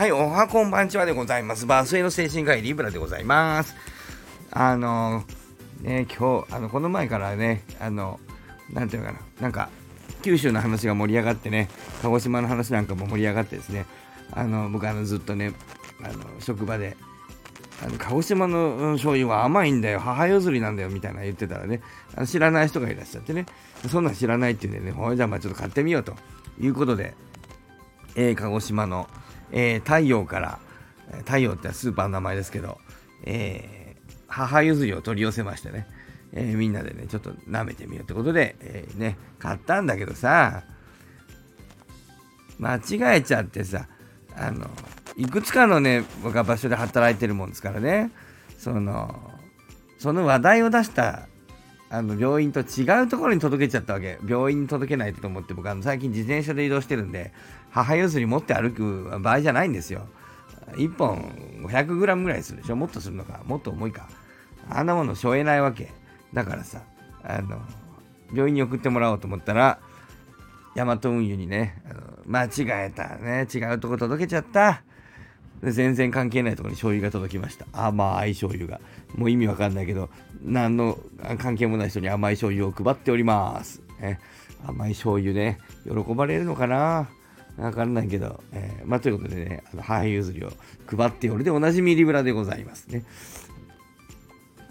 はい、おはこんばんちはでございます。バスへの精神科医リブラでございます。あのね、今日、あの、この前からね、あの、なんていうのかな、なんか、九州の話が盛り上がってね、鹿児島の話なんかも盛り上がってですね、あの、僕あの、ずっとね、あの、職場で、あの鹿児島の醤油は甘いんだよ、母譲りなんだよ。みたいな言ってたらね、あの知らない人がいらっしゃってね、そんなん知らないっていうんでね、ほいじゃあまあちょっと買ってみようということで、えー、鹿児島の、えー、太陽から、太陽ってスーパーの名前ですけど、えー、母譲りを取り寄せましてね、えー、みんなでね、ちょっと舐めてみようってことで、えー、ね、買ったんだけどさ、間違えちゃってさ、あの、いくつかのね、僕は場所で働いてるもんですからね、その、その話題を出したあの病院と違うところに届けちゃったわけ。病院に届けないと思って、僕あの最近自転車で移動してるんで、母譲り持って歩く場合じゃないんですよ。1本 500g ぐらいするでしょもっとするのかもっと重いか。あんなもの背負えないわけ。だからさ、あの、病院に送ってもらおうと思ったら、ヤマト運輸にね、間違えたね。違うとこ届けちゃった。全然関係ないところに醤油が届きました。甘い醤油が。もう意味わかんないけど、何の関係もない人に甘い醤油を配っております。ね、甘い醤油ね、喜ばれるのかなわかんないけど、えー、まあ、ということでね、あの母譲りを配っておるでおなじみリブラでございますね。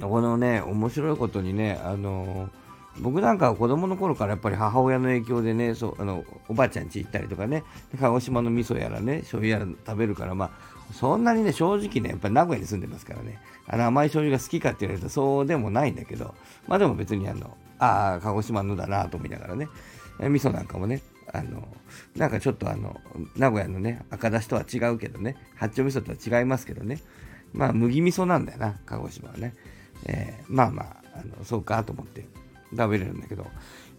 このね、面白いことにね、あのー、僕なんかは子供の頃からやっぱり母親の影響でね、そうあのおばあちゃん家行ったりとかね、鹿児島の味噌やらね、醤油やら食べるから、まあ、そんなにね、正直ね、やっぱり名古屋に住んでますからね、あの甘い醤油が好きかって言われるとそうでもないんだけど、まあでも別にあの、ああ、鹿児島のだなと思いながらね、味噌なんかもね、あの、なんかちょっとあの、名古屋のね、赤だしとは違うけどね、八丁味噌とは違いますけどね、まあ麦味噌なんだよな、鹿児島はね。えー、まあまあ、あのそうかと思って食べれるんだけど、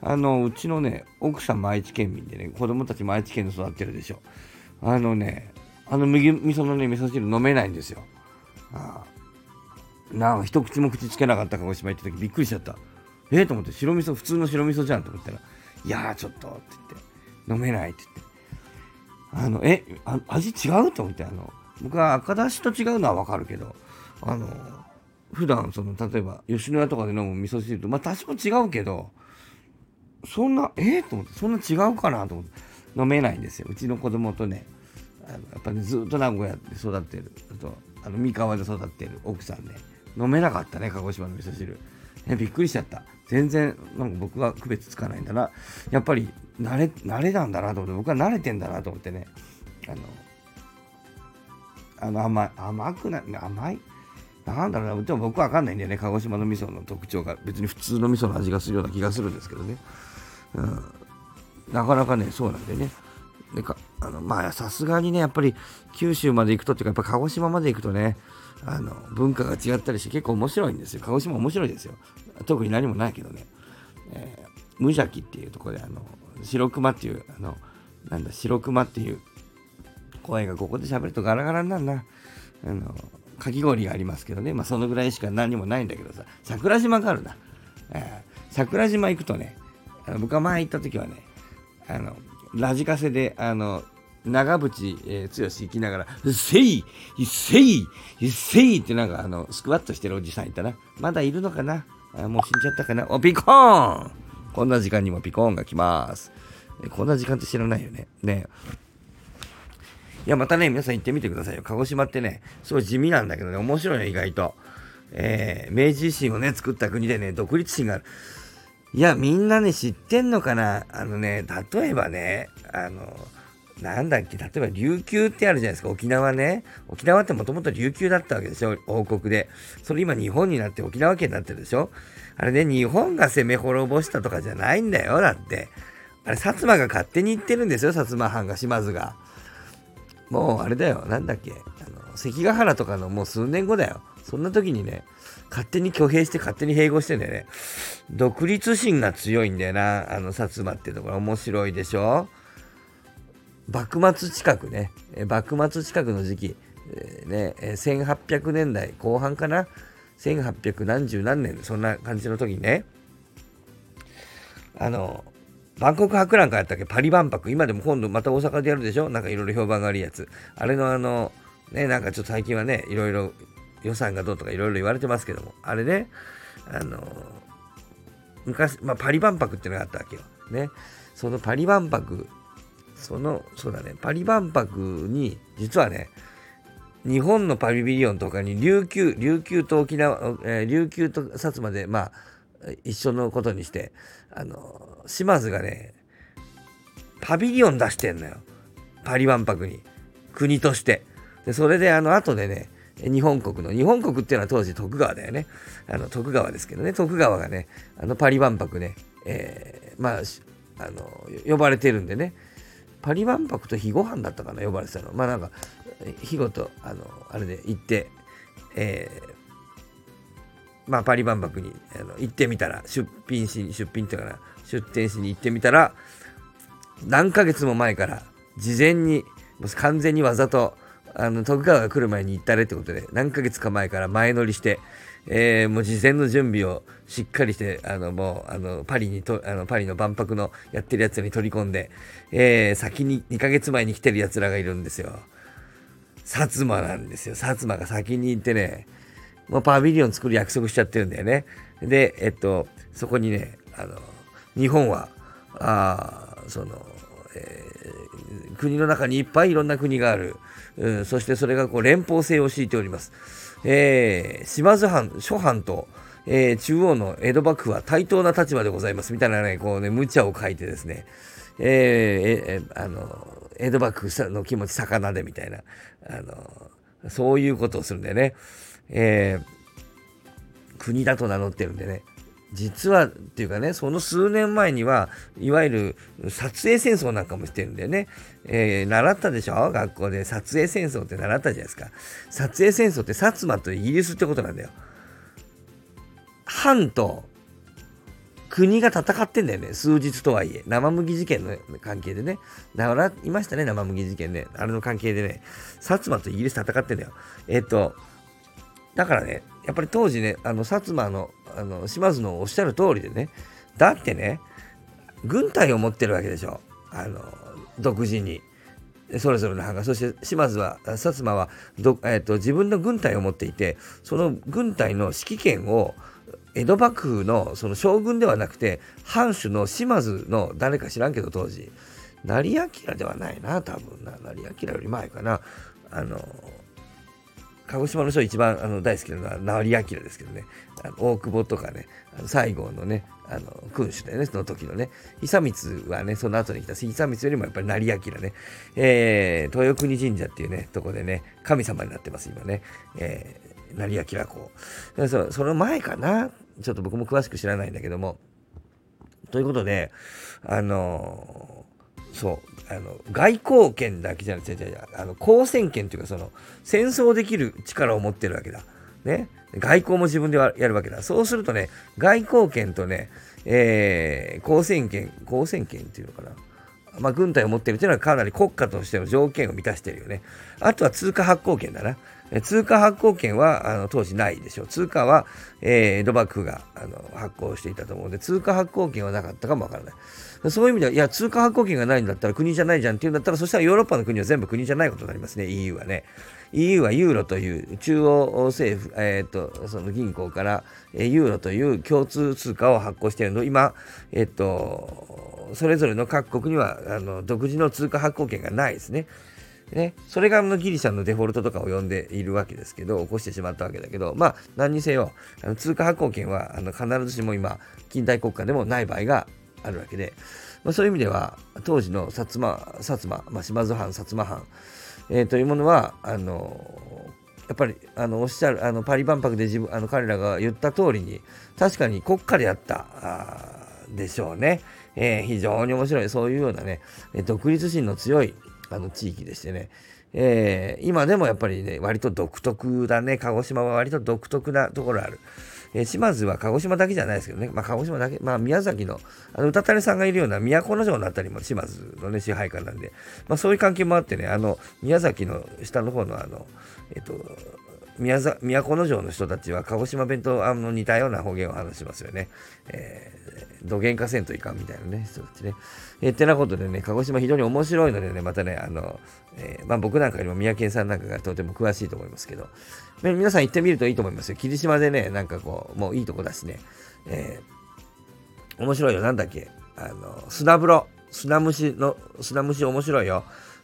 あの、うちのね、奥さんも愛知県民でね、子供たちも愛知県で育ってるでしょ。あのね、あの麦味噌のね、味噌汁飲めないんですよ。あなんか一口も口つけなかった鹿児島行った時びっくりしちゃった。えー、と思って、白味噌、普通の白味噌じゃんと思ったら、いやーちょっとって言って、飲めないって言って。あの、え、あ味違うと思って、あの、僕は赤だしと違うのはわかるけど、あの、普段その、例えば、吉野家とかで飲む味噌汁と、まあ多少違うけど、そんな、え？ー、と思って、そんな違うかなと思って、飲めないんですよ。うちの子供とね、あのやっぱね、ずっと名古屋で育ってる、あと、あの三河で育ってる奥さんね、飲めなかったね、鹿児島の味噌汁。ね、びっくりしちゃった。全然、なんか僕は区別つかないんだな。やっぱり、慣れ、慣れなんだなと思って、僕は慣れてんだなと思ってね、あの、あの甘い、甘くない、甘い？なんだろうな、でも僕はわかんないんだよね、鹿児島の味噌の特徴が。別に普通の味噌の味がするような気がするんですけどね。うん、なかなかね、そうなんでね。でかあのまあさすがにねやっぱり九州まで行くとっていうかやっぱ鹿児島まで行くとねあの文化が違ったりして結構面白いんですよ。鹿児島面白いですよ。特に何もないけどね、えー、無邪気っていうところであの白熊っていうあのなんだ白熊っていう声がここで喋るとガラガラになるな。あのかき氷がありますけどね。まあそのぐらいしか何もないんだけどさ。桜島があるな、えー、桜島行くとねあの僕が前行った時はねあのラジカセで、あの、長渕、えー、剛行きながら、せい、せい、せいってなんかあの、スクワットしてるおじさんいたな。まだいるのかな？あもう死んじゃったかな？お、ピコーンこんな時間にもピコーンが来ます。こんな時間って知らないよね。ねいや、またね、皆さん行ってみてくださいよ。鹿児島ってね、すごい地味なんだけどね、面白いね、意外と。えー、明治維新をね、作った国でね、独立心がある。いや、みんなね、知ってんのかな？あのね、例えばね、あの、なんだっけ、例えば琉球ってあるじゃないですか、沖縄ね。沖縄ってもともと琉球だったわけでしょ、王国で。それ今日本になって沖縄県になってるでしょ。あれね、日本が攻め滅ぼしたとかじゃないんだよ、だって。あれ、薩摩が勝手に言ってるんですよ、薩摩藩が、島津が。もう、あれだよ、なんだっけ、あの、関ヶ原とかのもう数年後だよ。そんな時にね、勝手に挙兵して勝手に併合してんだよね。独立心が強いんだよな、あの、薩摩ってところ面白いでしょ幕末近くね、幕末近くの時期、えー、ね、1800年代後半かな、1800何十何年、そんな感じの時にね、あの、バンコク博覧会やったっけ？パリ万博。今でも今度また大阪でやるでしょ？なんかいろいろ評判が悪いやつ。あれのあの、ね、なんかちょっと最近はね、いろいろ予算がどうとかいろいろ言われてますけども、あれね、あの、昔、まあ、パリ万博っていうのがあったわけよ。ね。そのパリ万博、その、そうだね、パリ万博に、実はね、日本のパビリオンとかに琉球、琉球と沖縄、えー、琉球と薩摩で、まあ、一緒のことにして、あの、島津がね、パビリオン出してんのよ。パリ万博に。国として。で、それで、あの、後でね、日本国の、日本国っていうのは当時徳川だよね。あの、徳川ですけどね、徳川がね、あの、パリ万博ね、えー、まあ、あの、呼ばれてるんでね、パリ万博と肥後藩だったかな、呼ばれてたの。まあなんか、日ごと、あの、あれで行って、えー、まあ、パリ万博にあの行ってみたら、出品しに、出品っていうかな、出店しに行ってみたら、何ヶ月も前から、事前に、もう完全にわざと、あの、徳川が来る前に行ったれってことで、何ヶ月か前から前乗りして、えー、もう事前の準備をしっかりして、あの、もう、あの、パリにと、あの、パリの万博のやってるやつに取り込んで、えー、先に2ヶ月前に来てるやつらがいるんですよ。薩摩なんですよ。薩摩が先に行ってね、もうパビリオン作る約束しちゃってるんだよね。で、えっと、そこにね、あの、日本は、あその、えー、国の中にいっぱいいろんな国がある。うん、そしてそれがこう連邦制を敷いております。えー、島津藩、諸藩と、えー、中央の江戸幕府は対等な立場でございますみたいなね、こうね、無茶を書いてですね、えー、えあの、江戸幕府の気持ち魚でみたいな、あの、そういうことをするんだよね。えー、国だと名乗ってるんでね。実はっていうかね、その数年前には、いわゆる撮影戦争なんかもしてるんだよね。えー、習ったでしょ？学校で撮影戦争って習ったじゃないですか。撮影戦争って薩摩とイギリスってことなんだよ。藩と国が戦ってんだよね。数日とはいえ。生麦事件の関係でね。だから、いましたね、生麦事件ね。あれの関係でね、薩摩とイギリス戦ってんだよ。えっと、だからね、やっぱり当時ね、あの、薩摩の、あの、島津のおっしゃる通りでね、だってね、軍隊を持ってるわけでしょ。あの、独自に。それぞれの藩が、そして島津は、薩摩はど、えーと自分の軍隊を持っていて、その軍隊の指揮権を江戸幕府のその将軍ではなくて藩主の島津の誰か知らんけど当時成明ではないな多分な成明より前かなあの鹿児島の人一番あの大好きなのは成明ですけどね。あの大久保とかね西郷のねあの君主だよねその時のね。久光はねその後に来たし久光よりもやっぱり成明ね、えー、豊国神社っていうねとこでね神様になってます今ね、えー、成明公。そその前かな？ちょっと僕も詳しく知らないんだけども。ということで、あのー、そう、あの、外交権だけじゃなくて、あの、交戦権というか、その、戦争できる力を持ってるわけだ。ね。外交も自分でやるわけだ。そうするとね、外交権とね、えー、交戦権、交戦権っていうのかな。まあ、軍隊を持ってるというのはかなり国家としての条件を満たしてるよね。あとは通貨発行権だな。通貨発行権はあの当時ないでしょう。通貨は、えー、江戸幕府があの発行していたと思うんで、通貨発行権はなかったかもわからない。そういう意味では、いや、通貨発行権がないんだったら国じゃないじゃんっていうんだったら、そしたらヨーロッパの国は全部国じゃないことになりますね、EU はね。EU はユーロという中央政府、えーと、その銀行から、ユーロという共通通貨を発行しているの。今、えっ、と、それぞれの各国にはあの独自の通貨発行権がないですね。ね、それがギリシャのデフォルトとかを呼んでいるわけですけど、起こしてしまったわけだけど、まあ、何にせよ、あの通貨発行権はあの必ずしも今、近代国家でもない場合があるわけで、まあ、そういう意味では、当時の薩摩、薩摩、まあ、島津藩、薩摩藩、えー、というものは、あのやっぱりあのおっしゃるあのパリ万博で自分あの彼らが言った通りに確かに国家であったでしょうね、えー、非常に面白いそういうようなね独立心の強いあの地域でしてね、えー、今でもやっぱりね、割と独特だね。鹿児島は割と独特なところある。えー、島津は鹿児島だけじゃないですけどね、まあ、鹿児島だけ、まあ、宮崎の、あの、歌谷さんがいるような都城のあたりも島津のね、支配下なんで、まあ、そういう関係もあってね、あの、宮崎の下の方のあの、えっ、と、宮古城の人たちは鹿児島弁とあの似たような方言を話しますよね。えー、土幻化せんといかんみたいなね、人たちね。えー、ってなことでね、鹿児島非常に面白いのでね、またね、あの、えー、まあ、僕なんかよりも宮県さんなんかがとても詳しいと思いますけど、皆さん行ってみるといいと思いますよ。霧島でね、なんかこう、もういいとこだしね、えー、面白いよ。なんだっけ？あの、砂風呂。砂虫の、砂虫面白いよ。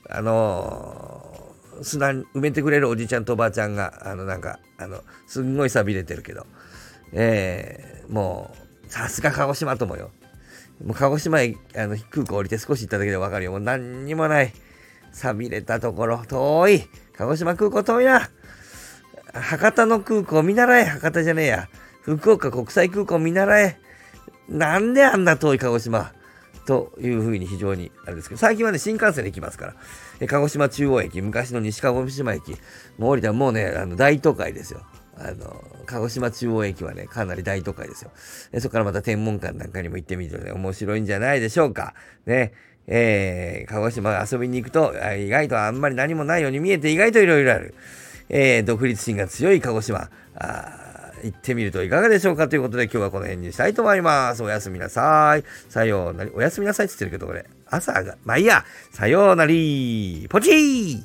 あのー、砂埋めてくれるおじちゃんとおばあちゃんが、あの、なんか、あの、すんごい錆びれてるけど、えー、もう、さすが鹿児島ともよ。もう鹿児島へあの空港降りて少し行っただけでわかるよ。もう何にもない。錆びれたところ、遠い。鹿児島空港遠いな。博多の空港見習え。博多じゃねえや。福岡国際空港見習え。なんであんな遠い鹿児島？というふうに非常にあれですけど、最近はね、新幹線で行きますから、鹿児島中央駅、昔の西鹿児島駅、もう降りたらもうね、あの大都会ですよ。あの、鹿児島中央駅はね、かなり大都会ですよ。えそこからまた天文館なんかにも行ってみるとね、面白いんじゃないでしょうか。ね。えー、鹿児島遊びに行くと、意外とあんまり何もないように見えて意外といろいろある。えー、独立心が強い鹿児島。あ行ってみるといかがでしょうか？ということで今日はこの辺にしたいと思います。おやすみなさい。さようなり。おやすみなさいって言ってるけど、これ。朝が。まあいいや。さようなり。ポチー